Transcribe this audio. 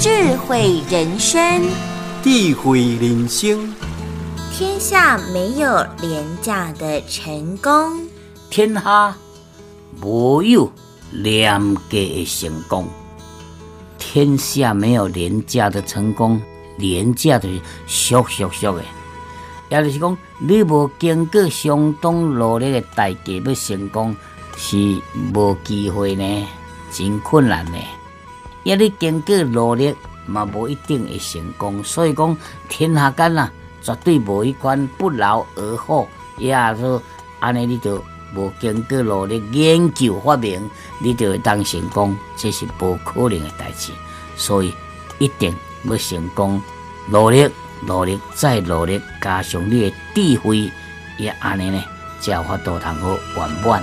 智慧人生，智慧人生，天下没有廉价的成功，天下没有廉价的成功，天下没有廉价的成功，廉价的俗俗俗的，也就是讲，你无经过相当努力的代价要成功，是无机会呢，真困难呢。也你经过努力，嘛无一定会成功。所以讲，天下间啊，绝对无一款不劳而获，也说安尼，你就无经过努力研究发明，你就会当成功，这是不可能的代志。所以一定要成功，努力，努力再努力，加上你的智慧，也安尼呢，才有法度通好圆满。